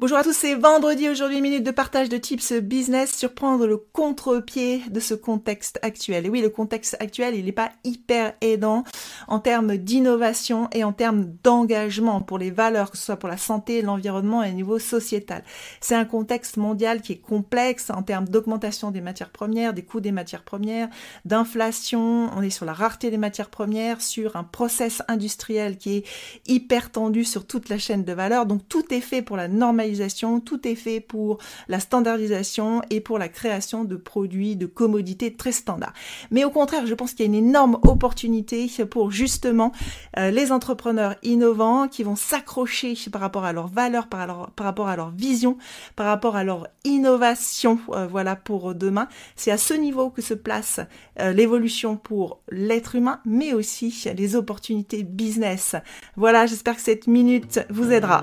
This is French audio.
Bonjour à tous, c'est vendredi aujourd'hui, minute de partage de tips business sur prendre le contre-pied de ce contexte actuel. Et oui, le contexte actuel, il n'est pas hyper aidant en termes d'innovation et en termes d'engagement pour les valeurs, que ce soit pour la santé, l'environnement et au niveau sociétal. C'est un contexte mondial qui est complexe en termes d'augmentation des matières premières, des coûts des matières premières, d'inflation, on est sur la rareté des matières premières, sur un process industriel qui est hyper tendu sur toute la chaîne de valeur. Donc tout est fait pour la normalisation tout est fait pour la standardisation et pour la création de produits, de commodités très standards. Mais au contraire, je pense qu'il y a une énorme opportunité pour justement euh, les entrepreneurs innovants qui vont s'accrocher par rapport à leurs valeurs, par, rapport à leur vision, par rapport à leur innovation, euh, voilà pour demain. C'est à ce niveau que se place euh, l'évolution pour l'être humain, mais aussi les opportunités business. Voilà, j'espère que cette minute vous aidera.